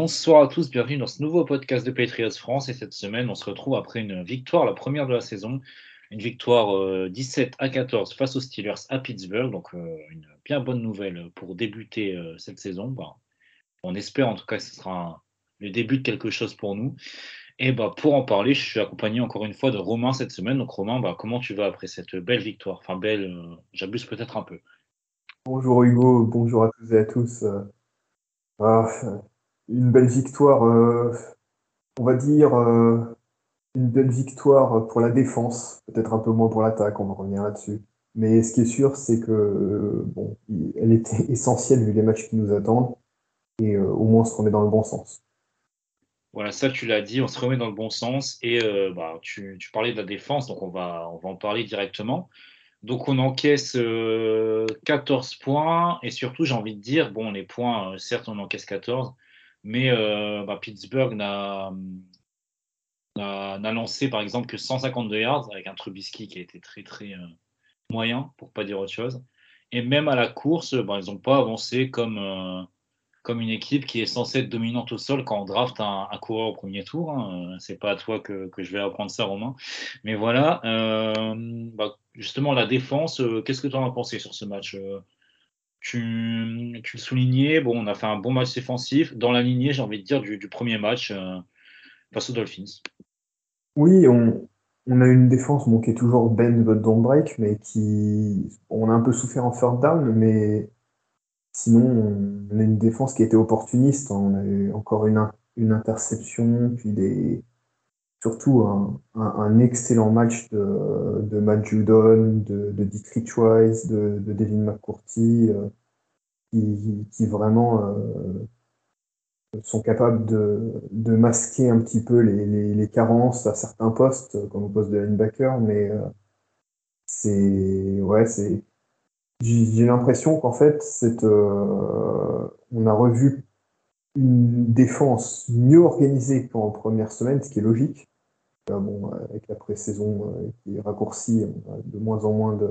Bonsoir à tous, bienvenue dans ce nouveau podcast de Patriots France. Et cette semaine, on se retrouve après une victoire, la première de la saison, une victoire euh, 17 à 14 face aux Steelers à Pittsburgh. Donc, euh, une bien bonne nouvelle pour débuter euh, cette saison. Bah, on espère en tout cas que ce sera le début de quelque chose pour nous. Et bah, pour en parler, je suis accompagné encore une fois de Romain cette semaine. Donc, Romain, bah, comment tu vas après cette belle victoire? Enfin, belle, euh, j'abuse peut-être un peu. Bonjour Hugo, bonjour à tous et à tous. Ah, une belle victoire, euh, on va dire euh, une belle victoire pour la défense, peut-être un peu moins pour l'attaque, on va revenir là-dessus. Mais ce qui est sûr, c'est que euh, elle était essentielle vu les matchs qui nous attendent, et au moins on se remet dans le bon sens. Voilà, ça tu l'as dit, on se remet dans le bon sens. Et bah, tu, tu parlais de la défense, donc on va, en parler directement. Donc on encaisse euh, 14 points, et surtout j'ai envie de dire, bon les points, certes on encaisse 14, mais euh, bah, Pittsburgh n'a n'a n'a lancé par exemple que 152 yards, avec un Trubisky qui a été très très euh, moyen, pour pas dire autre chose. Et même à la course, bah, ils n'ont pas avancé comme... euh, comme une équipe qui est censée être dominante au sol quand on draft un, coureur au premier tour. Hein. C'est pas à toi que, que je vais apprendre ça, Romain. Mais voilà, bah, justement, la défense, qu'est-ce que tu en as pensé sur ce match tu, le soulignais, on a fait un bon match défensif dans la lignée, j'ai envie de dire, du, premier match euh, face aux Dolphins. Oui, on, on a une défense qui est toujours bend but break, mais qui on a un peu souffert en third down, mais sinon on a une défense qui été opportuniste. On a eu encore une interception, puis des surtout un, excellent match de, de Matt Judon, de, de Dietrich Weiss, de, de Devin McCourty, euh, qui, qui vraiment euh, sont capables de, de masquer un petit peu les, les, carences à certains postes, comme au poste de linebacker, mais euh, c'est ouais, c'est j'ai l'impression qu'en fait, cette, on a revu une défense mieux organisée qu'en première semaine, ce qui est logique. Euh, bon, avec la pré-saison euh, qui est raccourcie, on a de moins en moins de.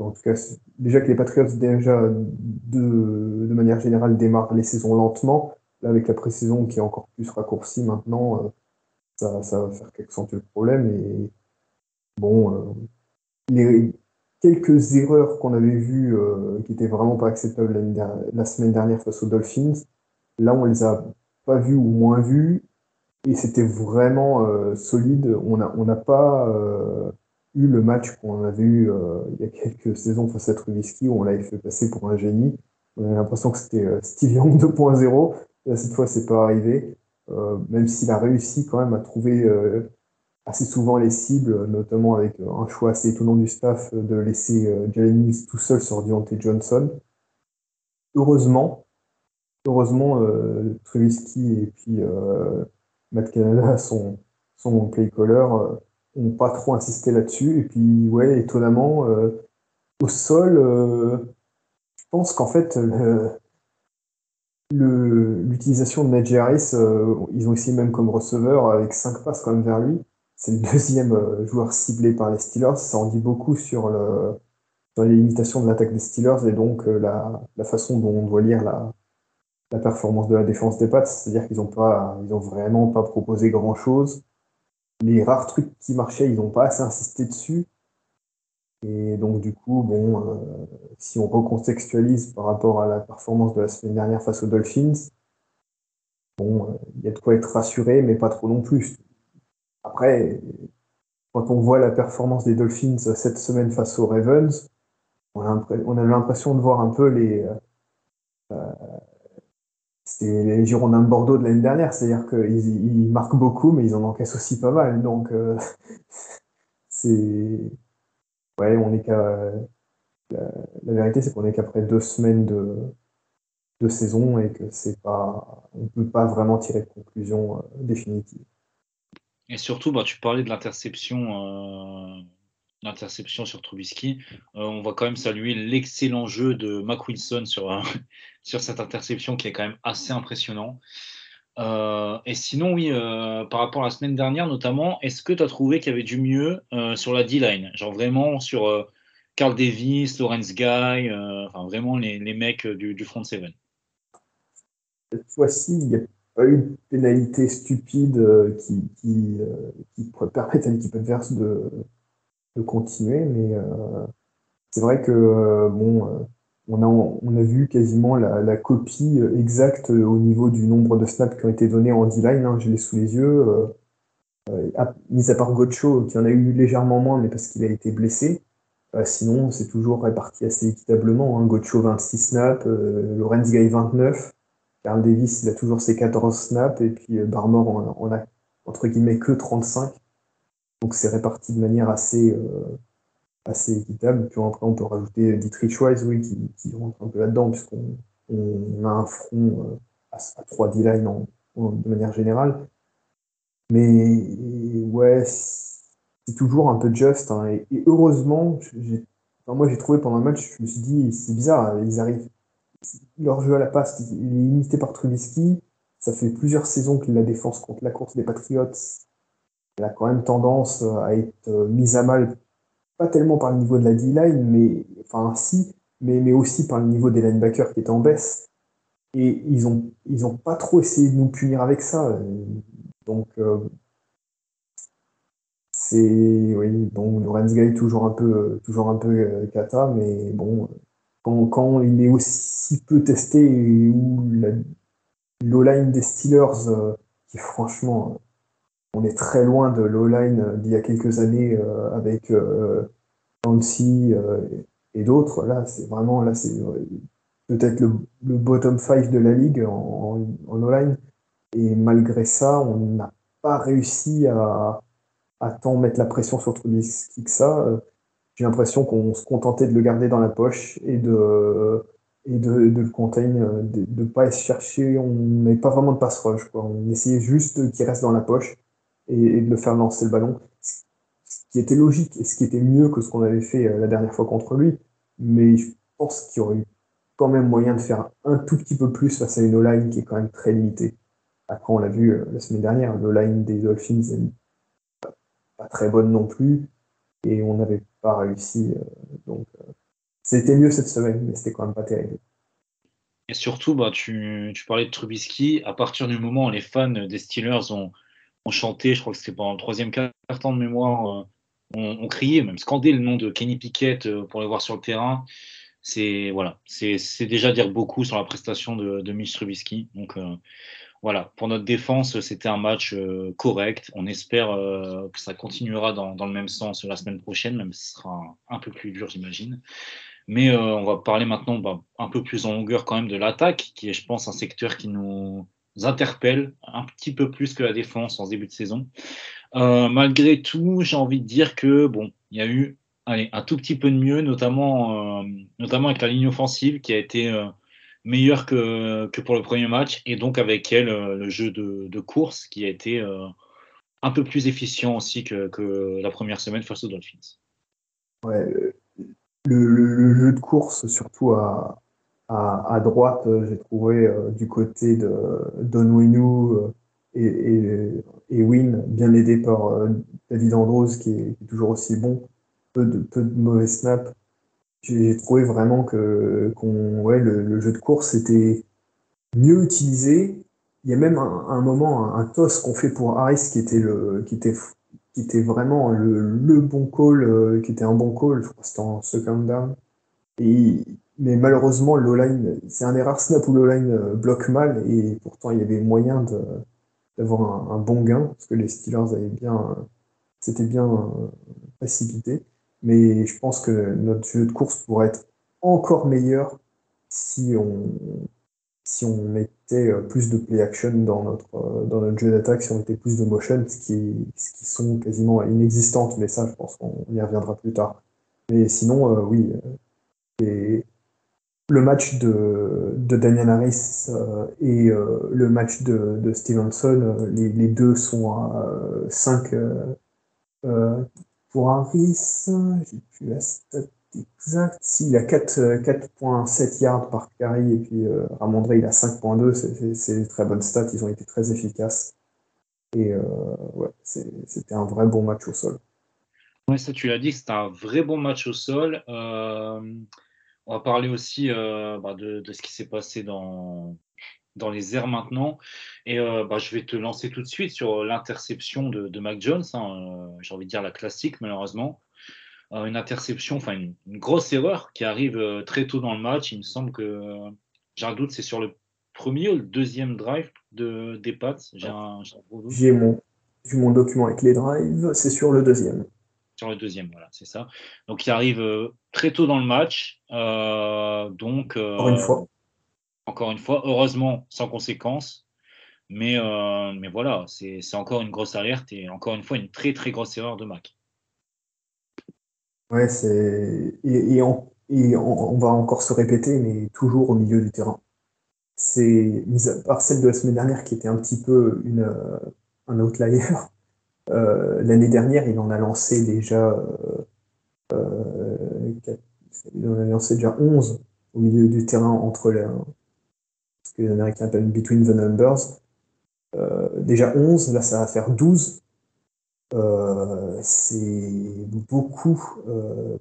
En tout cas, déjà que les Patriots, déjà, de, de manière générale, démarrent les saisons lentement. Là, avec la pré-saison qui est encore plus raccourcie maintenant, euh, ça, ça va faire qu'accentuer le problème. Et bon, euh, les quelques erreurs qu'on avait vues euh, qui étaient vraiment pas acceptables la semaine dernière face aux Dolphins, là, on les a pas vues ou moins vues. Et c'était vraiment euh, solide. On n'a on pas euh, eu le match qu'on avait eu euh, il y a quelques saisons face à Trubisky où on l'avait fait passer pour un génie. On avait l'impression que c'était Steve Young 2.0. Là, cette fois, c'est pas arrivé. Même s'il a réussi quand même à trouver assez souvent les cibles, notamment avec un choix assez étonnant du staff de laisser Jalen Mills tout seul sur Deontay Johnson. Heureusement, heureusement, euh, et puis euh, Matt Canada, son, play caller, euh, pas trop insisté là-dessus. Et puis, ouais, étonnamment, euh, au sol, euh, je pense qu'en fait, le- le- l'utilisation de euh, ils ont essayé même comme receveur avec 5 passes quand même vers lui. C'est le deuxième joueur ciblé par les Steelers. Ça en dit beaucoup sur, le, les limitations de l'attaque des Steelers et donc la, la façon dont on doit lire la, la performance de la défense des Pats. C'est-à-dire qu'ils n'ont pas, ils ont vraiment pas proposé grand-chose. Les rares trucs qui marchaient, ils n'ont pas assez insisté dessus. Et donc, du coup, bon, euh, si on recontextualise par rapport à la performance de la semaine dernière face aux Dolphins, bon, euh, il y a de quoi être rassuré, mais pas trop non plus. Après, quand on voit la performance des Dolphins cette semaine face aux Ravens, on a, l'impre- on a l'impression de voir un peu les, euh, euh, c'est les Girondins de Bordeaux de l'année dernière, c'est-à-dire qu'ils ils marquent beaucoup, mais ils en encaissent aussi pas mal. Donc, euh, c'est. Ouais, on est qu'à la, vérité, c'est qu'on est qu'après deux semaines de, de saison et que c'est pas, on ne peut pas vraiment tirer de conclusion définitive. Et surtout, bah, tu parlais de l'interception, l'interception sur Trubisky. on va quand même saluer l'excellent jeu de Mac Wilson sur, sur cette interception qui est quand même assez impressionnant. Euh, et sinon, oui, euh, par rapport à la semaine dernière notamment, est-ce que tu as trouvé qu'il y avait du mieux euh, sur la D-line? Genre vraiment sur Carl Davis, Lawrence Guy, enfin vraiment les, les mecs du, front seven Cette fois-ci, il n'y a pas eu de pénalité stupide qui, qui, qui permette à l'équipe adverse de, de continuer, mais c'est vrai que bon on a, vu quasiment la, copie euh, exacte euh, au niveau du nombre de snaps qui ont été donnés en D-line. Hein, je l'ai sous les yeux. Euh, mis à part Gocho, qui en a eu légèrement moins, mais parce qu'il a été blessé. sinon, c'est toujours réparti assez équitablement. Hein. 26 snaps, Lorenz Gay 29. Carl Davis, il a toujours ses 14 snaps. Et puis Barmore, on a, entre guillemets que 35. Donc c'est réparti de manière assez, assez équitable. Puis après, on peut rajouter Dietrich Weiss, oui, qui, rentre un peu là-dedans, puisqu'on on a un front euh, à, à 3 D-line de manière générale. Mais ouais, c'est toujours un peu juste. Hein, et, heureusement, moi j'ai trouvé pendant le match, je me suis dit, c'est bizarre, ils arrivent. Leur jeu à la passe, il est limité par Trubisky. Ça fait plusieurs saisons que la défense contre la course des Patriots a quand même tendance à être euh, mise à mal tellement par le niveau de la D-line, mais enfin si, mais, mais aussi par le niveau des linebackers qui étaient en baisse. Et ils ont, ils ont pas trop essayé de nous punir avec ça. Donc euh, c'est oui, bon, Lorenz Guy toujours un peu, toujours un peu euh, cata, mais bon, quand, il est aussi peu testé ou l'O-line des Steelers, euh, qui franchement on est très loin de l'O-line d'il y a quelques années euh, avec euh, Nancy euh, et d'autres. Là, c'est vraiment là, c'est peut-être le, bottom 5 de la ligue en, en, O-line. Et malgré ça, on n'a pas réussi à, à tant mettre la pression sur Trubisky que ça. J'ai l'impression qu'on se contentait de le garder dans la poche et de, et de, de le contain, de ne pas chercher. On n'avait pas vraiment de pass rush. On essayait juste qu'il reste dans la poche et, de le faire lancer le ballon. Ce qui était logique et ce qui était mieux que ce qu'on avait fait euh, la dernière fois contre lui. Mais je pense qu'il y aurait eu quand même moyen de faire un tout petit peu plus face à une O-line qui est quand même très limitée. Après, on l'a vu euh, la semaine dernière, l'O-line des Dolphins n'est pas, très bonne non plus. Et on n'avait pas réussi. Euh, donc, c'était mieux cette semaine, mais c'était quand même pas terrible. Et surtout, bah, tu, tu, parlais de Trubisky. À partir du moment où les fans des Steelers ont, on je crois que c'était pendant le troisième quart temps de mémoire, euh, on, criait, même scandait le nom de Kenny Pickett euh, pour le voir sur le terrain. C'est voilà, c'est déjà dire beaucoup sur la prestation de, de. Donc euh, voilà, pour notre défense, c'était un match correct. On espère que ça continuera dans, le même sens la semaine prochaine, même si ce sera un, peu plus dur, j'imagine. Mais on va parler maintenant bah, un peu plus en longueur quand même de l'attaque, qui est, je pense, un secteur qui nous, interpelle un petit peu plus que la défense en début de saison. Euh, malgré tout, j'ai envie de dire que bon, il y a eu allez, un tout petit peu de mieux, notamment, euh, notamment avec la ligne offensive qui a été euh, meilleure que, que, pour le premier match, et donc avec elle le jeu de, de, course qui a été un peu plus efficient aussi que, que, la première semaine face aux Dolphins. Ouais, le, le, jeu de course, surtout à, à, droite, euh, j'ai trouvé euh, du côté de Don Winu euh, et, et, Win, bien aidé par David Andrews, qui est, toujours aussi bon, peu de, mauvais snaps. J'ai trouvé vraiment que le, jeu de course était mieux utilisé. Il y a même un, moment, un, toss qu'on fait pour Harris qui était, vraiment le, le bon call, qui était un bon call, je crois que c'était en second down. Mais malheureusement, l'O-line, c'est un erreur snap où l'O-line euh, bloque mal et pourtant il y avait moyen d'avoir un, bon gain parce que les Steelers avaient bien, c'était bien euh, précipité. Mais je pense que notre jeu de course pourrait être encore meilleur si on, si on mettait euh, plus de play action dans notre, dans notre jeu d'attaque, si on mettait plus de motion, ce qui sont quasiment inexistantes, mais ça, je pense qu'on y reviendra plus tard. Mais sinon, oui, Et le match de, de Damian Harris et le match de, de Stevenson, les, les, deux sont à 5 pour Harris. J'ai plus la stat exacte. S'il a 4,7 yards par carry et puis Ramondre il a 5,2, c'est des très bonnes stats. Ils ont été très efficaces. Et euh, ouais, c'était un vrai bon match au sol. Oui, ça tu l'as dit, c'était un vrai bon match au sol. Euh, on va parler aussi euh, bah, de, ce qui s'est passé dans, dans les airs maintenant. Et bah, je vais te lancer tout de suite sur l'interception de, Mac Jones. Hein, j'ai envie de dire la classique, malheureusement. une interception, enfin une, une, grosse erreur qui arrive très tôt dans le match. Il me semble que, j'ai un doute, c'est sur le premier ou le deuxième drive de, des Pats J'ai mon, mon document avec les drives, c'est sur le deuxième. Sur le deuxième, voilà, c'est ça. Donc il arrive euh, très tôt dans le match. Euh, donc, euh, encore une fois. Encore une fois, heureusement, sans conséquence. Mais, mais voilà, c'est encore une grosse alerte et encore une fois une très très grosse erreur de Mac. Ouais, c'est. Et, on, on, va encore se répéter, mais toujours au milieu du terrain c'est mis à part celle de la semaine dernière qui était un petit peu une, un outlier. Euh, L'année dernière, il en a lancé déjà euh, euh il en a lancé déjà 11 au milieu du terrain entre les, ce que les Américains appellent between the numbers. Euh, déjà 11, là ça va faire 12. Euh, c'est beaucoup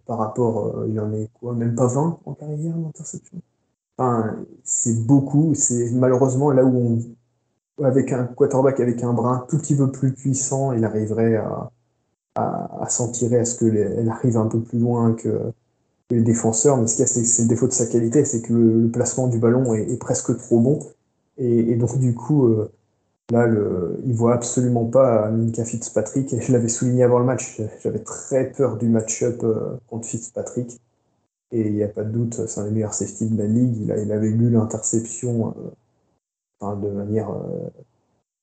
par rapport, il y en a quoi, même pas 20 en carrière d'interception c'est beaucoup. C'est malheureusement là où on, avec un quarterback avec un bras tout petit peu plus puissant, il arriverait à, à, s'en tirer, à ce qu'elle arrive un peu plus loin que, les défenseurs. Mais ce qu'il y a, c'est le défaut de sa qualité, c'est que le, placement du ballon est, presque trop bon. Et, donc, du coup, euh, là, le, il voit absolument pas Minka Fitzpatrick. Et je l'avais souligné avant le match, j'avais très peur du match-up euh, contre Fitzpatrick. Et il n'y a pas de doute, c'est un des meilleurs safety de la ligue. Il, avait lu l'interception euh, de manière euh,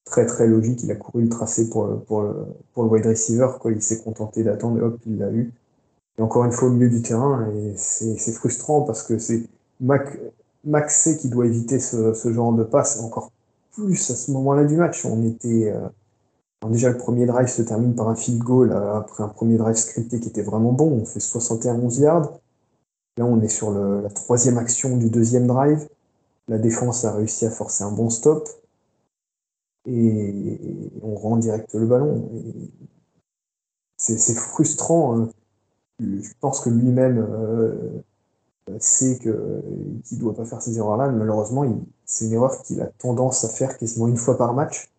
très très logique. Il a couru le tracé pour, le, wide receiver. Il s'est contenté d'attendre et hop, il l'a eu. Et encore une fois au milieu du terrain. Et c'est frustrant parce que c'est Mac, Mac sait qu'il doit éviter ce, genre de passe. Encore plus à ce moment-là du match. On était. Euh, déjà, le premier drive se termine par un field goal après un premier drive scripté qui était vraiment bon. On fait 71 yards. Là, on est sur la troisième action du deuxième drive. La défense a réussi à forcer un bon stop. Et on rend direct le ballon. C'est frustrant. Hein. Je pense que lui-même euh, sait qu'il ne doit pas faire ces erreurs-là. Malheureusement, c'est une erreur qu'il a tendance à faire quasiment une fois par match.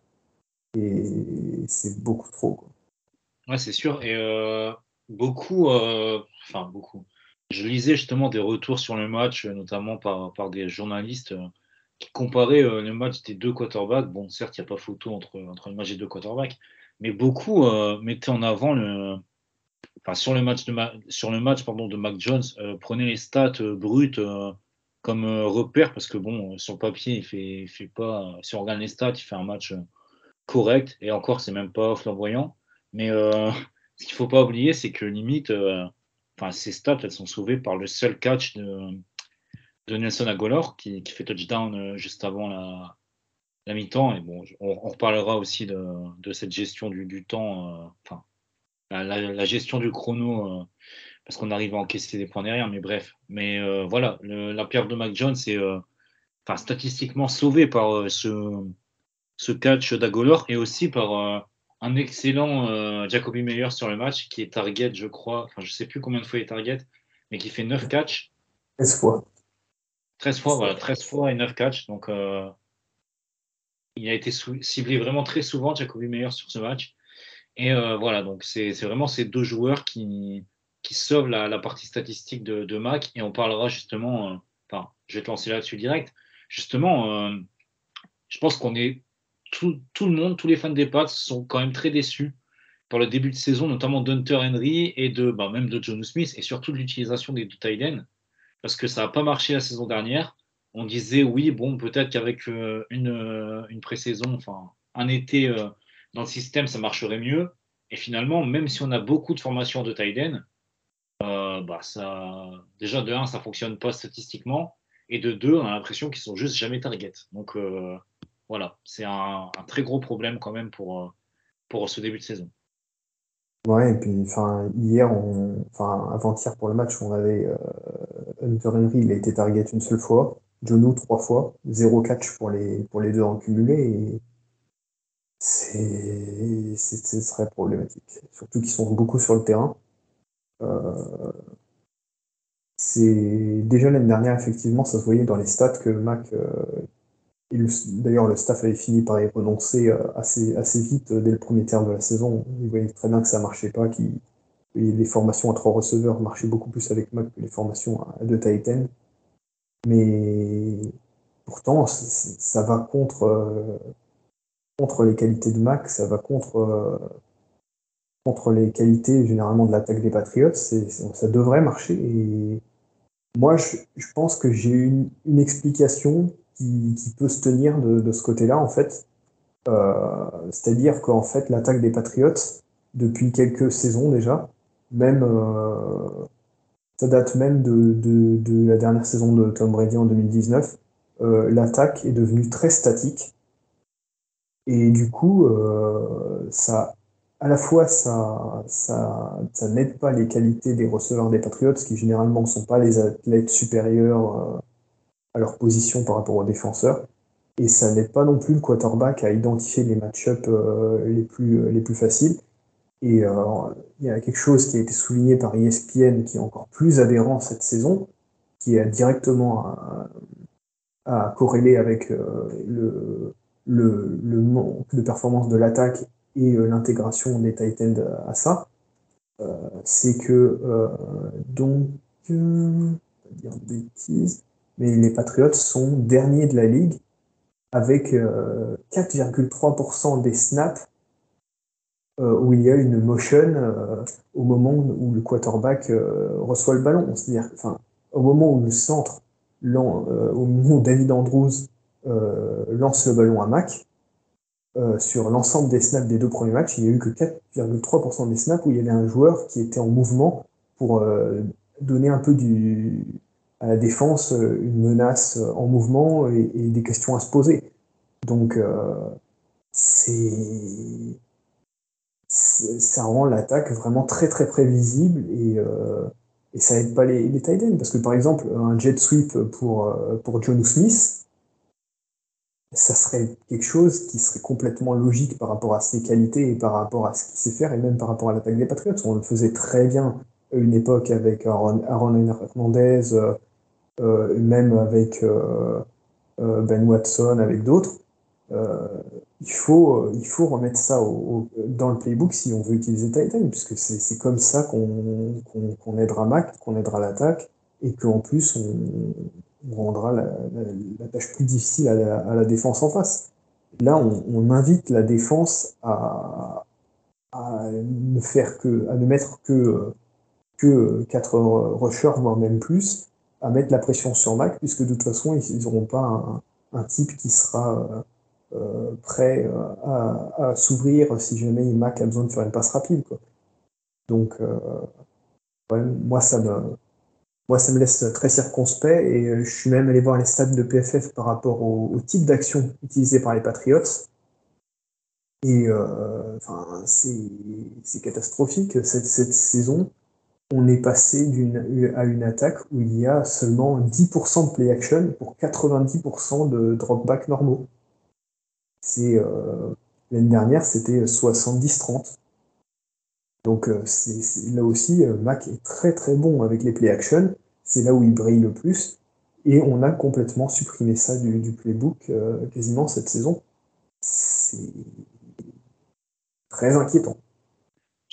Et c'est beaucoup trop. Ouais, c'est sûr. Et euh, beaucoup, euh, enfin beaucoup, je lisais justement des retours sur le match, notamment par, des journalistes euh, qui comparaient euh, le match des deux quarterbacks. Bon, certes, il n'y a pas photo entre, entre le match des deux quarterbacks, mais beaucoup euh, mettaient en avant. Enfin, sur le match de, sur le match, pardon, de Mac Jones, prenaient les stats brutes comme repère, parce que bon, sur papier, il fait, fait pas. Si on regarde les stats, il fait un match correct, et encore, c'est même pas flamboyant. Mais ce qu'il faut pas oublier, c'est que limite enfin, ces stats, elles sont sauvées par le seul catch de, de Nelson Agolor qui, qui fait touchdown euh, juste avant la, la mi-temps. Et bon, on, reparlera aussi de, de cette gestion du, du temps, euh, enfin, la, gestion du chrono, euh, parce qu'on arrive à encaisser des points derrière, mais bref. Mais voilà, la perte de Mac Jones est enfin, statistiquement sauvée par ce, ce catch d'Agolor et aussi par un excellent euh, Jacoby Meyer sur le match qui est target, je crois. Enfin, je sais plus combien de fois il est target, mais qui fait 9 catchs. 13 fois. 13 fois, voilà, 13 fois et 9 catchs. Donc, euh, il a été ciblé vraiment très souvent, Jacoby Meyer, sur ce match. Et euh, voilà, donc c'est vraiment ces deux joueurs qui, qui sauvent la, partie statistique de, de, Mac. Et on parlera justement, enfin, je vais te lancer là-dessus direct. Justement, je pense qu'on est tout, le monde, tous les fans des Pats sont quand même très déçus par le début de saison, notamment d'Hunter Henry et de bah, même de John Smith, et surtout de l'utilisation des deux tight parce que ça n'a pas marché la saison dernière. On disait oui, bon, peut-être qu'avec euh, une, euh, une pré-saison, enfin un été euh, dans le système, ça marcherait mieux. Et finalement, même si on a beaucoup de formations de tight bah, ça, déjà de 1, ça fonctionne pas statistiquement, et de 2, on a l'impression qu'ils sont juste jamais target. Donc voilà, c'est un, très gros problème quand même pour, pour ce début de saison. Ouais, et puis hier, avant-hier pour le match, on avait euh, Hunter Henry, il a été target une seule fois, Jonu trois fois, zéro catch pour les, deux en cumulé, et c'est, ce problématique. Surtout qu'ils sont beaucoup sur le terrain. Euh, c'est déjà l'année dernière, effectivement, ça se voyait dans les stats que Mac euh, D'ailleurs, le staff avait fini par y renoncer euh, assez, assez vite euh, dès le premier terme de la saison. Il voyait très bien que ça ne marchait pas, que les formations à trois receveurs marchaient beaucoup plus avec Mac que les formations à deux Titan. Mais pourtant, ça va contre, euh, contre les qualités de Mac, ça va contre, contre les qualités généralement de l'attaque des Patriots. Ça devrait marcher. Et moi, je, pense que j'ai une explication qui, peut se tenir de, ce côté-là, en fait. Euh, c'est-à-dire qu'en fait, l'attaque des Patriots, depuis quelques saisons déjà, même euh, ça date même de, la dernière saison de Tom Brady en 2019, euh, l'attaque est devenue très statique. Et du coup, ça, à la fois, ça, ça, ça n'aide pas les qualités des receveurs des Patriots, qui généralement ne sont pas les athlètes supérieurs à leur position par rapport aux défenseurs. Et ça n'aide pas non plus le quarterback à identifier les match-ups euh, les, plus, les plus faciles. Et euh, il y a quelque chose qui a été souligné par ESPN qui est encore plus aberrant cette saison, qui est directement à, à corréler avec euh, le, le, le, manque de performance de l'attaque et l'intégration des Titans à ça. c'est que, donc, dire de bêtises, mais les Patriots sont derniers de la ligue avec 4,3% euh, des snaps euh, où il y a une motion euh, au moment où le quarterback reçoit le ballon. C'est-à-dire, enfin, au moment où le centre, au moment où David Andrews lance le ballon à Mac, sur l'ensemble des snaps des deux premiers matchs, il n'y a eu que 4,3% des snaps où il y avait un joueur qui était en mouvement pour donner un peu du, à la défense euh, une menace euh, en mouvement et, des questions à se poser. Donc, euh, c'est ça rend l'attaque vraiment très très prévisible et, et ça aide pas les, les tight parce que par exemple un jet sweep pour, pour John Smith ça serait quelque chose qui serait complètement logique par rapport à ses qualités et par rapport à ce qu'il sait faire et même par rapport à l'attaque des Patriots on le faisait très bien à une époque avec Aaron, Aaron Hernandez même avec euh, euh, Ben Watson, avec d'autres. il, faut, il faut remettre ça dans le playbook si on veut utiliser Titan, puisque c'est comme ça qu'on aidera Mac, qu'on aidera l'attaque, et qu'en plus on, rendra la, tâche plus difficile à la, défense en face. Là, on, invite la défense à, ne faire que, à ne mettre que, que 4 rushers, voire même plus, à mettre la pression sur Mac, puisque de toute façon, ils n'auront pas un, type qui sera euh, euh, prêt euh, à, s'ouvrir si jamais Mac a besoin de faire une passe rapide. Quoi. Donc, moi, ça me, laisse très circonspect et je suis même allé voir les stats de PFF par rapport au, type d'action utilisé par les Patriots. Et enfin, c'est catastrophique cette saison on est passé à une attaque où il y a seulement 10% de play action pour 90% de drop back normaux. Euh, l'année dernière, c'était 70-30. Donc euh, là aussi, euh, Mac est très très bon avec les play action. C'est là où il brille le plus. Et on a complètement supprimé ça du playbook quasiment cette saison. C'est très inquiétant.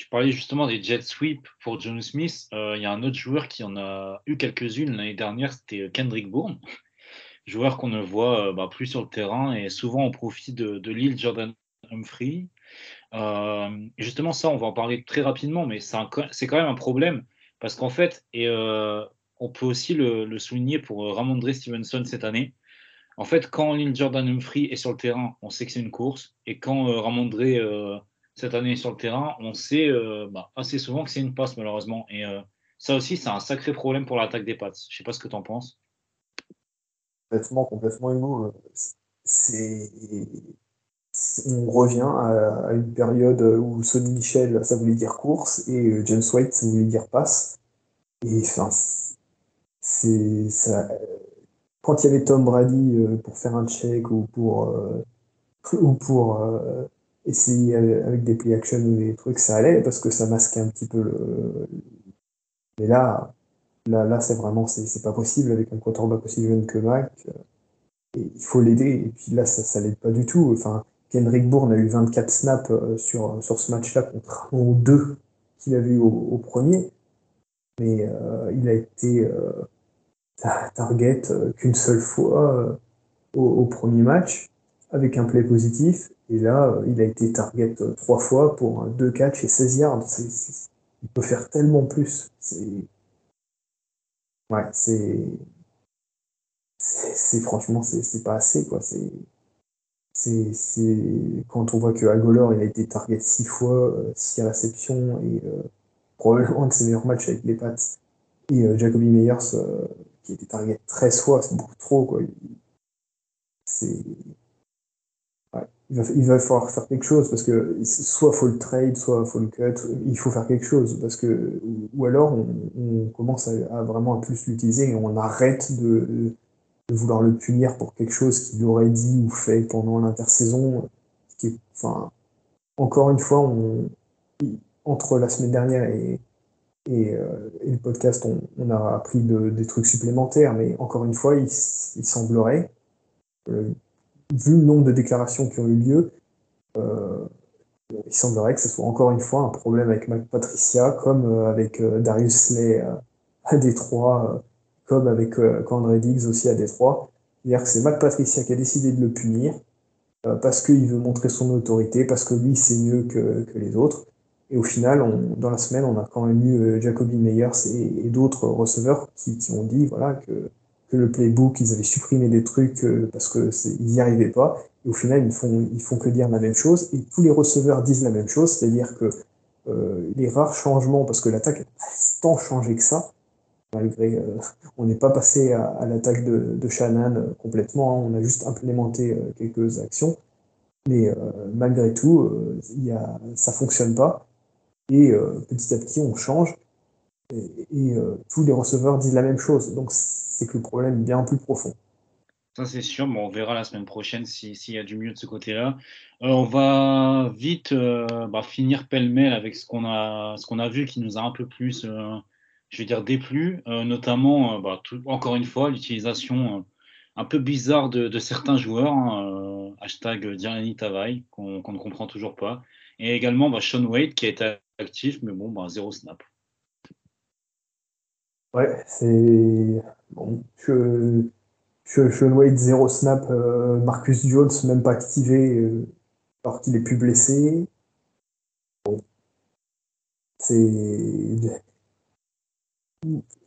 Parlais justement des jet sweep pour John Smith. Euh, il y a un autre joueur qui en a eu quelques-unes l'année dernière, c'était euh, Kendrick Bourne. Joueur qu'on ne voit euh, bah, plus sur le terrain et souvent au profit de, l'île Jordan Humphrey. justement, ça, on va en parler très rapidement, mais c'est quand même un problème parce qu'en fait, et on peut aussi le, souligner pour Ramondre Stevenson cette année. En fait, quand l'île Jordan Humphrey est sur le terrain, on sait que c'est une course. Et quand Ramondre cette année sur le terrain, on sait euh, bah, assez souvent que c'est une passe malheureusement. Et euh, Ça aussi, c'est un sacré problème pour l'attaque des Pats. Je sais pas ce que tu en penses. Complètement, complètement. C'est on revient à, une période où Sonny Michel, ça voulait dire course, et James White, ça voulait dire passe. Et enfin, ça. Quand il y avait Tom Brady euh, pour faire un check ou pour euh, ou pour euh, essayer avec des play action ou des trucs, ça allait parce que ça masquait un petit peu le. Mais là, là, là, c'est vraiment c'est pas possible avec un quarterback aussi jeune que Mac. Et il faut l'aider. Et puis là, ça, ça l'aide pas du tout. Enfin, Kendrick Bourne a eu 24 snaps sur, sur ce match-là contre un deux qu'il avait eu au premier mais euh, il a été euh, target euh, qu'une seule fois au, premier match avec un play positif. Et là, il a été target trois fois pour deux catch et 16 yards. il peut faire tellement plus. C'est. Ouais, c'est. C'est franchement, c'est pas assez, quoi. C'est. Quand on voit que Agolor, il a été target six fois, six réceptions et probablement un de ses meilleurs matchs avec les Pats. Et euh, Jacoby Meyers, euh, qui était target 13 fois, c'est beaucoup trop. Quoi. C'est... Il, va, falloir faire quelque chose parce que soit faut le trade, soit faut le cut. Il faut faire quelque chose parce que ou alors on, commence à, vraiment à plus l'utiliser et on arrête de, vouloir le punir pour quelque chose qu'il aurait dit ou fait pendant l'intersaison. Enfin, encore une fois, entre la semaine dernière et, et, euh, le podcast, on, a appris des trucs supplémentaires, mais encore une fois, il, semblerait, euh, vu le nombre de déclarations qui ont eu lieu, euh, il semblerait que ce soit encore une fois un problème avec Mac Patricia, comme avec Darius Slay à Détroit, comme avec Condré Diggs aussi à Détroit. C'est-à-dire que c'est Mac Patricia qui a décidé de le punir parce qu'il veut montrer son autorité, parce que lui c'est mieux que, les autres. Et au final, dans la semaine, on a quand même eu euh, Jacoby Meyers et, d'autres receveurs qui, qui, ont dit voilà, que, le playbook, ils avaient supprimé des trucs euh, parce qu'ils n'y arrivaient pas. Et au final, ils font, ils font que dire la même chose. Et tous les receveurs disent la même chose, c'est-à-dire que euh, les rares changements, parce que l'attaque a tant changé que ça, malgré euh, on n'est pas passé à, l'attaque de, de, Shannon complètement, hein, on a juste implémenté quelques actions. Mais malgré tout, y a, ça fonctionne pas. Et petit à petit, on change. Et, euh, tous les receveurs disent la même chose. Donc, c'est que le problème est bien plus profond. Ça, c'est sûr. Bon, on verra la semaine prochaine s'il y a du mieux de ce côté-là. Euh, on va vite bah, finir pêle-mêle avec ce qu'on a, ce qu'on a vu qui nous a un peu plus, je veux dire, déplu. notamment, bah, encore une fois, l'utilisation un peu bizarre de, certains joueurs. Hein, hashtag Diani Tavaille, qu'on ne comprend toujours pas. Et également bah, Sean Wade qui a été actif, mais bon, zéro snap. Ouais, c'est. Bon, je. Je, je zéro snap. Euh, Marcus Jones, même pas activé, euh, alors qu'il est plus blessé. Bon. C'est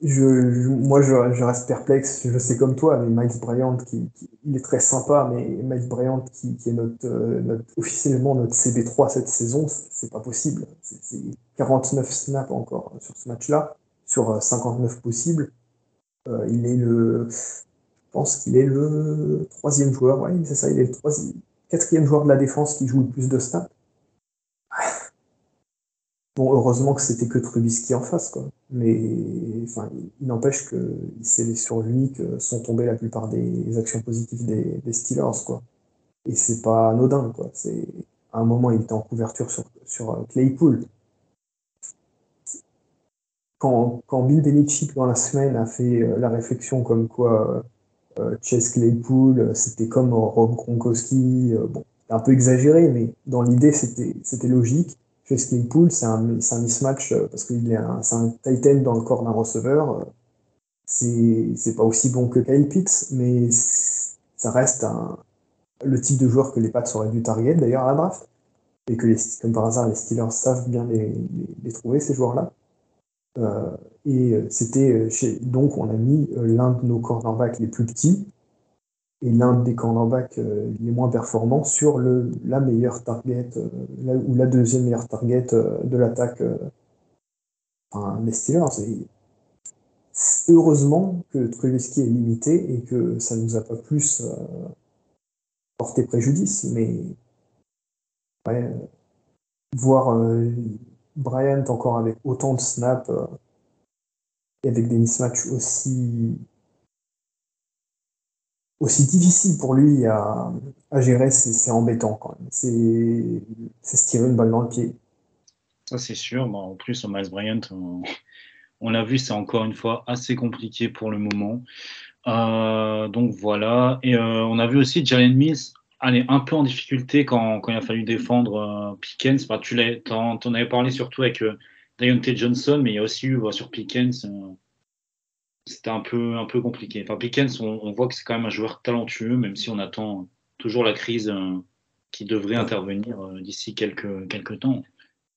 je, moi, je, reste perplexe. Je sais comme toi, mais Miles Bryant, qui, il est très sympa, mais Miles Bryant, qui, est notre, euh, officiellement notre CB3 cette saison, c'est pas possible. C'est 49 snaps encore sur ce match-là, sur 59 euh, possibles. Euh, il est le, je pense qu'il est le troisième joueur. C'est ça. Il est le troisième, quatrième joueur de la défense qui joue le plus de snaps. Bon, heureusement que c'était que Trubisky en face, quoi. Mais enfin, il n'empêche que c'est sur lui que sont tombées la plupart des actions positives des, Steelers, quoi. Et c'est pas anodin, quoi. C'est à un moment il était en couverture sur, sur euh, Claypool. Quand, Bill Belichick dans la semaine a fait euh, la réflexion comme quoi euh, Chase Claypool, c'était comme Rob Gronkowski, bon, un peu exagéré, mais dans l'idée c'était logique. Chase Claypool, c'est un, un, mismatch euh, parce qu'il est un, un tight end dans le corps d'un receveur. C'est pas aussi bon que Kyle Pitts, mais ça reste le type de joueur que les Pats auraient dû target d'ailleurs à la draft. Et que, comme par hasard, les Steelers savent bien les, trouver, ces joueurs-là. Euh, et euh, c'était chez. Donc, on a mis l'un de nos cornerbacks les plus petits et l'un des cornerbacks euh, les moins performants sur le, la meilleure target euh, ou la deuxième meilleure target euh, de l'attaque enfin, des Steelers. heureusement que Trubisky est limité et que ça nous a pas plus porté préjudice, mais voir Bryant encore avec autant de snaps et avec des mismatchs aussi aussi difficile pour lui à, gérer, c'est embêtant quand même. C'est se tirer une balle dans le pied. Ça, c'est sûr. en plus, Miles Bryant, on, l'a vu, c'est encore une fois assez compliqué pour le moment. Euh, donc voilà. Et euh, on a vu aussi Jalen Mills aller un peu en difficulté quand, quand il a fallu défendre euh, Pickens. tu en, en, avais parlé surtout avec Deontay Johnson, mais il y a aussi eu sur Pickens c'était un peu, un peu compliqué. Enfin, Pickens, on, voit que c'est quand même un joueur talentueux, même si on attend toujours la crise euh, qui devrait intervenir euh, d'ici quelques, quelques temps.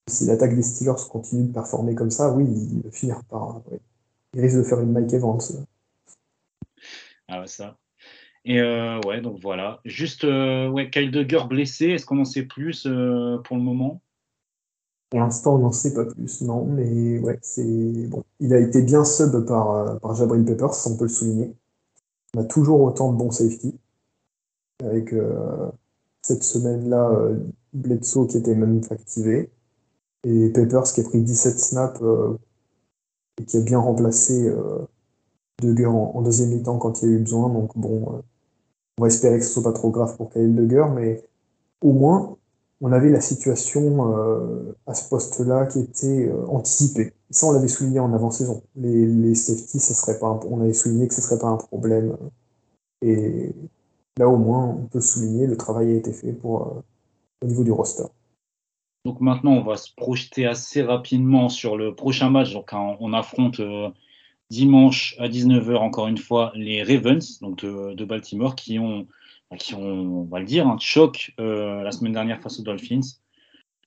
Si l'attaque des Steelers continue de performer comme ça, oui, il finir par. Il risque de faire une Mike Evans. Ah ouais, ça. Et euh, ouais, donc voilà. Juste, ouais, Kyle Duggar blessé, est-ce qu'on en sait plus pour le moment? Pour l'instant, on n'en sait pas plus, non, mais ouais, c'est bon. Il a été bien sub par, euh, par Jabril Peppers, on peut le souligner. On a toujours autant de bons safety. Avec euh, cette semaine-là, euh, Bledsoe qui était même activé. Et Peppers qui a pris 17 snaps et qui a bien remplacé Duggar en, en, deuxième mi-temps quand il y a eu besoin. Donc bon, on va espérer que ce soit pas trop grave pour Kyle Duggar, mais au moins, on avait la situation euh, à ce poste-là qui était euh, anticipée. Ça, on l'avait souligné en avant-saison. Les, les safety, ça serait pas on avait souligné que ce serait pas un problème. Et là, au moins, on peut souligner le travail a été fait pour, euh, au niveau du roster. Donc maintenant, on va se projeter assez rapidement sur le prochain match. Donc, on affronte dimanche à 19h, encore une fois, les Ravens donc de Baltimore qui ont qui ont, on va le dire, un choc euh, la semaine dernière face aux Dolphins.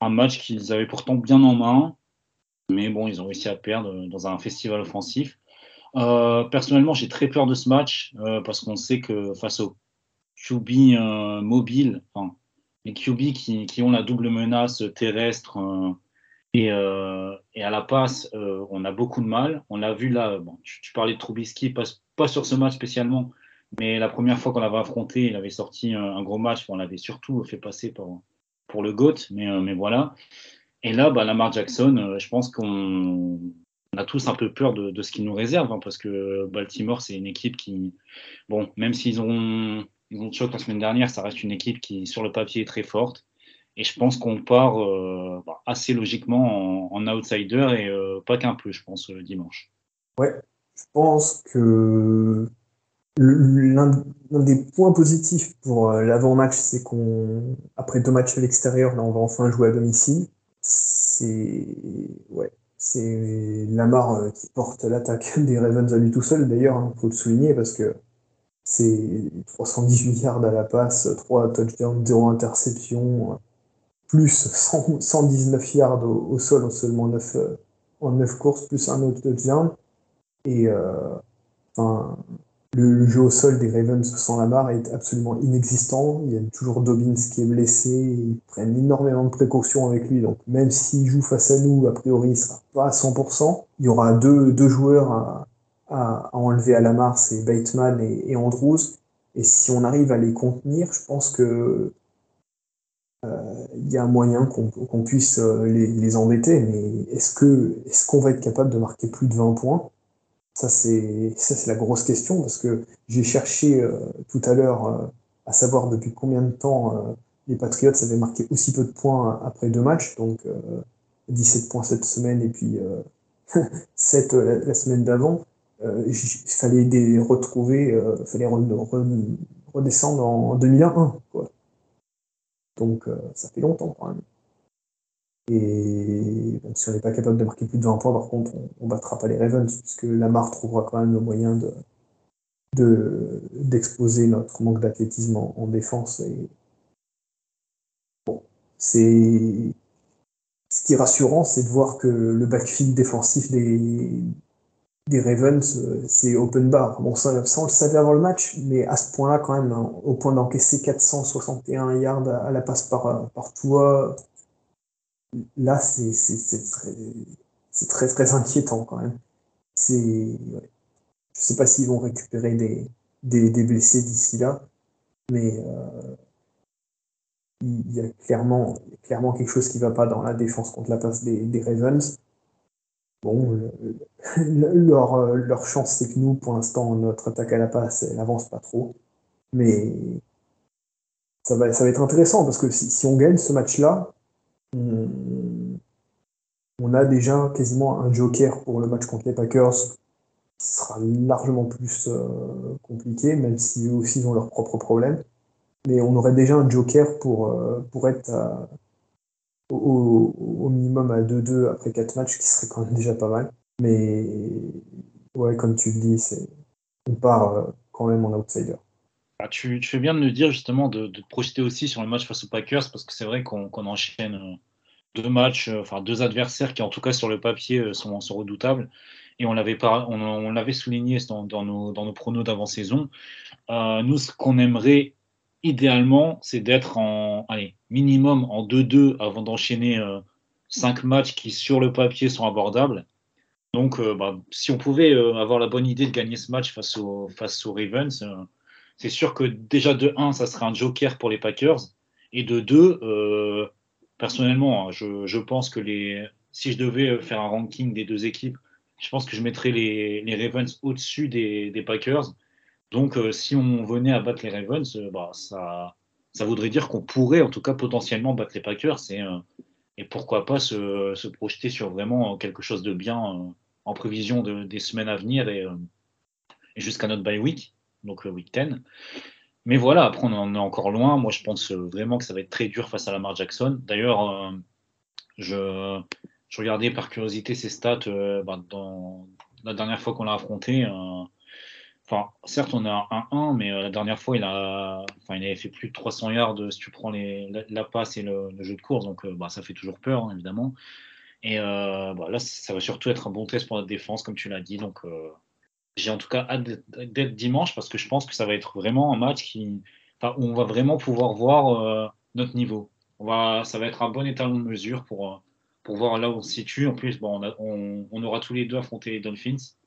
Un match qu'ils avaient pourtant bien en main, mais bon, ils ont réussi à perdre dans un festival offensif. Euh, personnellement, j'ai très peur de ce match euh, parce qu'on sait que face aux QB mobiles, les QB qui, qui, ont la double menace terrestre et, et, à la passe, on a beaucoup de mal. On l'a vu là, bon, tu, parlais de Trubisky, pas, pas sur ce match spécialement, mais la première fois qu'on l'avait affronté, il avait sorti un, gros match. On l'avait surtout fait passer pour, pour le GOAT, mais, euh, mais voilà. Et là, bah, Lamar Jackson, euh, je pense qu'on a tous un peu peur de, de ce qu'il nous réserve, hein, parce que Baltimore, c'est une équipe qui, bon, même s'ils ont, ils ont choc la semaine dernière, ça reste une équipe qui, sur le papier, est très forte. Et je pense qu'on part euh, assez logiquement en, outsider et pas qu'un peu, je pense, dimanche. Ouais, je pense que L'un des points positifs pour euh, l'avant-match, c'est qu'on, après deux matchs à l'extérieur, là, on va enfin jouer à domicile. C'est, ouais, c'est Lamar euh, qui porte l'attaque des Ravens à lui tout seul, d'ailleurs, il hein, faut le souligner, parce que c'est 318 yards à la passe, 3 touchdowns, 0 interception, plus 119 yards au, sol en seulement 9, euh, en 9 courses, plus un autre touchdown. Et, enfin, le, jeu au sol des Ravens sans la barre est absolument inexistant. Il y a toujours Dobbins qui est blessé. Ils prennent énormément de précautions avec lui. Donc, même s'il joue face à nous, a priori, il sera pas à 100%. Il y aura deux, deux joueurs à, enlever à la marre, c'est Bateman et, Andrews. Et si on arrive à les contenir, je pense que euh, il y a un moyen qu'on puisse euh, les, embêter. Mais est-ce qu'on va être capable de marquer plus de 20 points? Ça, c'est la grosse question parce que j'ai cherché euh, tout à l'heure euh, à savoir depuis combien de temps euh, les Patriots avaient marqué aussi peu de points après deux matchs, donc 17 points cette semaine et puis 7 la, semaine d'avant. Il fallait des retrouver, il fallait redescendre en 2001. Quoi. Donc ça fait longtemps quand même. Et si on n'est pas capable de marquer plus de 20 points, par contre, on, ne battra pas les Ravens, puisque Lamar trouvera quand même le moyen de d'exposer notre manque d'athlétisme en, défense. Et bon, ce qui est rassurant, c'est de voir que le backfield défensif des, des Ravens, euh, c'est open bar. Bon, ça, on le savait avant le match, mais à ce point-là, quand même, hein, au point d'encaisser 461 yards à la passe par, par toi, là, c'est très, très, inquiétant quand même. C'est Je sais pas s'ils vont récupérer des, blessés d'ici là, mais il y a clairement, quelque chose qui va pas dans la défense contre la passe des Ravens. Bon, leur, leur chance, c'est que nous, pour l'instant, notre attaque à la passe, elle avance pas trop. Mais ça va, ça va être intéressant parce que si, si on gagne ce match-là, on, a déjà quasiment un joker pour le match contre les Packers qui sera largement plus euh, compliqué, même si eux aussi ont leurs propres problèmes mais on aurait déjà un joker pour, euh, pour être au, minimum à 2-2 après 4 matchs, qui serait quand même déjà pas mal. Mais ouais, comme tu le dis, on part euh, quand même en outsider. Ah, tu, fais bien de nous dire justement de, de, te projeter aussi sur le match face aux Packers, parce que c'est vrai qu'on, enchaîne euh, deux matchs, enfin deux adversaires qui en tout cas sur le papier sont, redoutables. Et on l'avait, on, souligné dans, nos, dans nos pronos d'avant-saison. nous, ce qu'on aimerait idéalement, c'est d'être en allez, minimum en 2-2 avant d'enchaîner euh, 5 matchs qui, sur le papier, sont abordables. Donc, euh, bah, si on pouvait euh, avoir la bonne idée de gagner ce match face, au, face aux Ravens, euh, c'est sûr que déjà de 1, ça serait un joker pour les Packers. Et de 2, personnellement, hein, je, je, pense que les, si je devais faire un ranking des deux équipes, je pense que je mettrais les, les Ravens au-dessus des, des Packers. Donc, euh, si on venait à battre les Ravens, euh, bah, ça, ça voudrait dire qu'on pourrait, en tout cas, potentiellement battre les Packers. Et, euh, pourquoi pas se, projeter sur vraiment quelque chose de bien en prévision de, des semaines à venir et, jusqu'à notre bye week, donc le week 10. Mais voilà, après, on en est encore loin. Moi, je pense vraiment que ça va être très dur face à Lamar Jackson. D'ailleurs, je, je, regardais par curiosité ses stats bah, dans la dernière fois qu'on l'a affronté. Enfin, certes, on a un 1 mais euh, la dernière fois, il, a, enfin, il avait fait plus de 300 yards euh, si tu prends les, la, passe et le, jeu de course. Donc, euh, bah, ça fait toujours peur, hein, évidemment. Et bah, là, ça va surtout être un bon test pour notre défense, comme tu l'as dit. Donc, j'ai en tout cas hâte d'être dimanche parce que je pense que ça va être vraiment un match qui, où on va vraiment pouvoir voir notre niveau. On va, ça va être un bon étalon de mesure pour, pour voir là où on se situe. En plus, bon, on, on, on aura tous les deux affronté les Dolphins.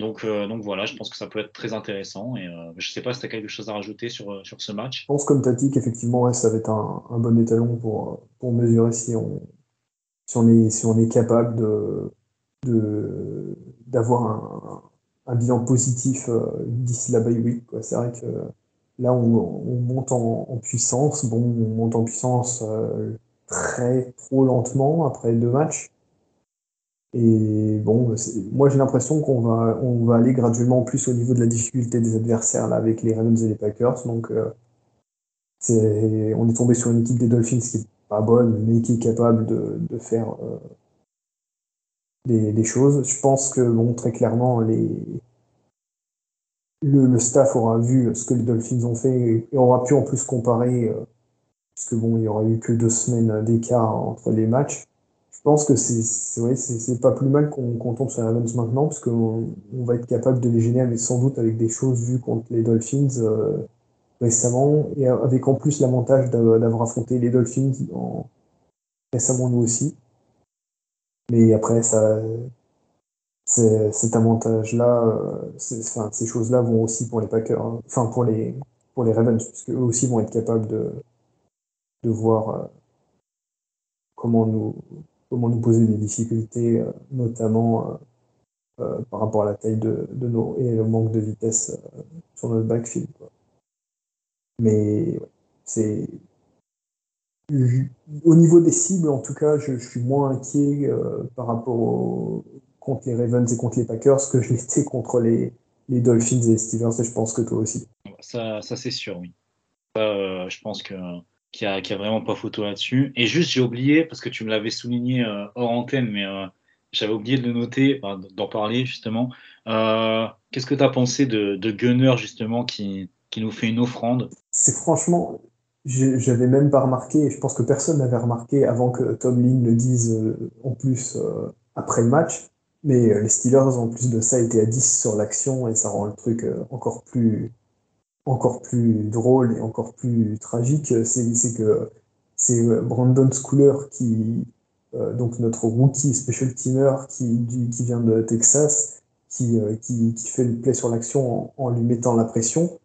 Donc, euh, donc voilà, je pense que ça peut être très intéressant. Et euh, je ne sais pas si tu as quelque chose à rajouter sur, euh, sur ce match. Je pense, comme tu as qu'effectivement, ça va être un, bon étalon pour, mesurer si on, est, si on est capable de, d'avoir un, bilan positif d'ici la bye week. C'est vrai que là, on, on monte en, en, puissance. Bon, on monte en puissance très trop lentement après deux matchs. Et bon, moi j'ai l'impression qu'on va, on va aller graduellement plus au niveau de la difficulté des adversaires là, avec les Ravens et les Packers. Donc, euh, on est tombé sur une équipe des Dolphins qui est pas bonne, mais qui est capable de, faire euh, des, choses. Je pense que, bon, très clairement, les, le, staff aura vu ce que les Dolphins ont fait et aura pu en plus comparer, euh, puisque bon, il y aura eu que deux semaines d'écart entre les matchs je pense que c'est ouais, pas plus mal qu'on tombe sur les Ravens maintenant, parce qu'on on va être capable de les gêner, mais sans doute avec des choses vues contre les Dolphins euh, récemment, et avec en plus l'avantage d'avoir affronté les Dolphins en, récemment nous aussi. Mais après, ça, cet avantage-là, euh, enfin, ces choses-là vont aussi pour les Packers, hein. enfin pour les, pour les Ravens, parce qu'eux aussi vont être capables de, de voir euh, comment nous, comment nous poser des difficultés, euh, notamment euh, euh, par rapport à la taille de, nos et le manque de vitesse sur notre backfield. Mais c'est au niveau des cibles, en tout cas, je, suis moins inquiet par rapport au, contre les Ravens et contre les Packers que je l'étais contre les, les, Dolphins et les Steelers, et je pense que toi aussi. Ça, ça c'est sûr, oui. Je pense que qui a, vraiment pas photo là-dessus. Et juste, j'ai oublié, parce que tu me l'avais souligné euh, hors antenne, mais euh, j'avais oublié de le noter, d'en parler justement. Euh, Qu'est-ce que tu as pensé de, Gunner, justement, qui, qui nous fait une offrande? C'est franchement, j'avais même pas remarqué, je pense que personne n'avait remarqué avant que Tom Lynn le dise en plus après le match. Mais les Steelers, en plus de ça, étaient à 10 sur l'action et ça rend le truc encore plus encore plus drôle et encore plus tragique, c'est que c'est Brandon Schooler qui, euh, donc notre rookie special teamer qui, vient de Texas, qui, qui, qui, fait le play sur l'action en, lui mettant la pression.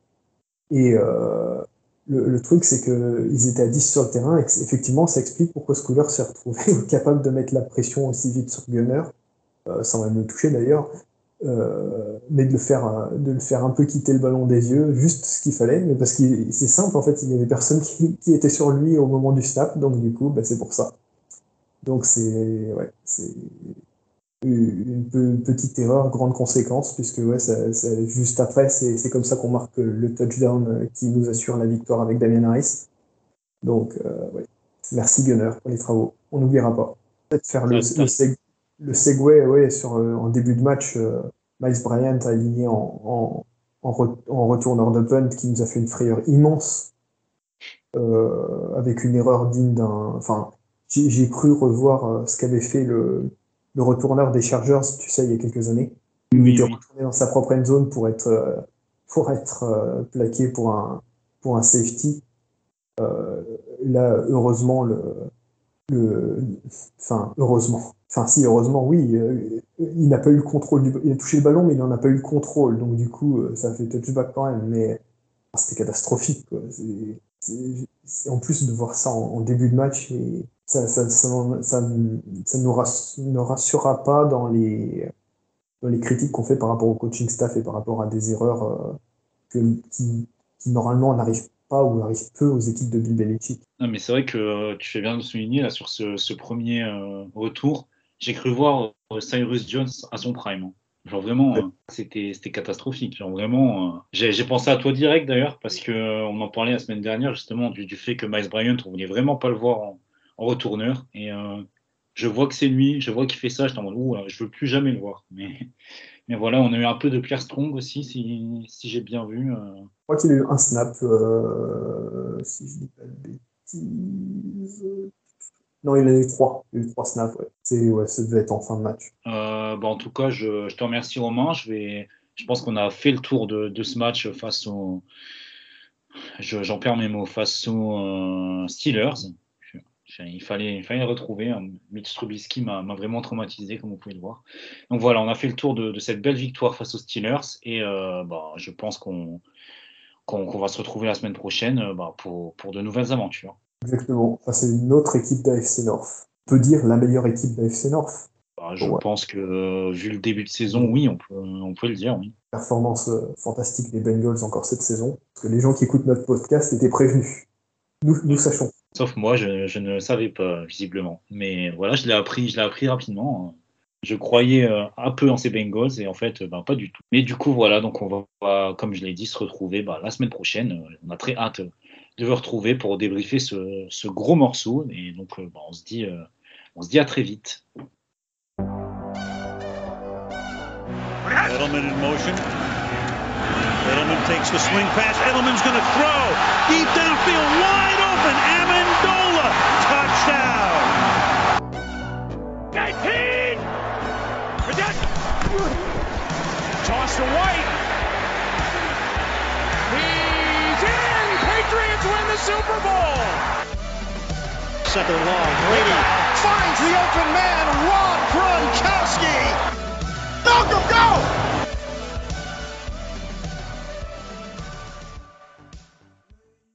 Et le, le, truc, c'est qu'ils étaient à 10 sur le terrain et effectivement, ça explique pourquoi Schooler s'est retrouvé capable de mettre la pression aussi vite sur Gunner, sans même le toucher d'ailleurs. Euh, mais de le faire de le faire un peu quitter le ballon des yeux juste ce qu'il fallait mais parce que c'est simple en fait il y avait personne qui, qui, était sur lui au moment du snap donc du coup bah, c'est pour ça. Donc c'est ouais une, une, petite erreur grande conséquence puisque ouais ça, juste après c'est comme ça qu'on marque le touchdown qui nous assure la victoire avec Damien Harris. Donc euh, ouais. merci Gunner pour les travaux. On n'oubliera pas. Peut-être faire le, le, le segway ouais, sur, euh, en début de match, euh, Miles Bryant a aligné en, en, en, retourneur de punt qui nous a fait une frayeur immense euh, avec une erreur digne d'un. Enfin, j'ai cru revoir ce qu'avait fait le, le retourneur des Chargers, tu sais, il y a quelques années. Il était retourné dans sa propre end zone pour être, pour être plaqué pour un, pour un safety. là, heureusement, le, le, enfin, heureusement. Enfin, si, heureusement, oui. Euh, il n'a pas eu le contrôle. Il a touché le ballon, mais il n'en a pas eu le contrôle. Donc, du coup, euh, ça a fait touchback quand même. Mais c'était catastrophique. Quoi. En plus de voir ça en, début de match, et ça, ça, ça, ça, nous ne rassurera pas dans les, dans les critiques qu'on fait par rapport au coaching staff et par rapport à des erreurs euh, qui, normalement n'arrivent pas ou arrive peu aux équipes de Bill Belichick. Non, mais c'est vrai que euh, tu fais bien de souligner là sur ce, premier euh, retour. J'ai cru voir euh, Cyrus Jones à son prime. Hein. Genre vraiment, c'était c'était catastrophique. Genre vraiment, j'ai pensé à toi direct d'ailleurs parce que on en parlait la semaine dernière justement du, du fait que Miles Bryant, on voulait vraiment pas le voir en, en retourneur et je vois que c'est lui, je vois qu'il fait ça, je t'en ouh, je veux plus jamais le voir. Mais mais voilà, on a eu un peu de Pierre Strong aussi, si, si j'ai bien vu. Euh. Je crois qu'il a eu un snap, euh, si je dis pas de bêtises. Non, il a eu trois. Il a eu trois snaps. C'est, ouais, ça devait être en fin de match. Euh, bah, en tout cas, je, je, te remercie Romain. Je, vais, je pense qu'on a fait le tour de, ce match face aux. J'en perds mes mots, face euh, Steelers. Il fallait, il fallait le retrouver. Mitch Trubisky m'a vraiment traumatisé, comme vous pouvez le voir. Donc voilà, on a fait le tour de, cette belle victoire face aux Steelers et euh, bah, je pense qu'on qu va se retrouver la semaine prochaine bah, pour, de nouvelles aventures. Exactement. Enfin, c'est une autre équipe d'AFC North. On peut dire la meilleure équipe d'AFC North. Bah, je ouais. pense que euh, vu le début de saison, oui, on peut, on peut le dire. Oui. Performance euh, fantastique des Bengals encore cette saison. Parce que les gens qui écoutent notre podcast étaient prévenus. Nous, nous sachons. Sauf moi, je, je, ne savais pas, visiblement. Mais voilà, je l'ai appris, je l'ai appris rapidement. Je croyais euh, un peu en ces Bengals et en fait, ben, pas du tout. Mais du coup, voilà, donc on va, comme je l'ai dit, se retrouver ben, la semaine prochaine. On a très hâte de vous retrouver pour débriefer ce, gros morceau. Et donc, ben, on, se dit, euh, on se dit à très vite. Edelman in motion. Edelman takes the swing pass. Edelman's going to throw deep downfield, wide open. Amendola, touchdown. 19. Toss to White. Win the Super Bowl. Second long. Brady finds the open man, Rob Gronkowski. Malcolm, go!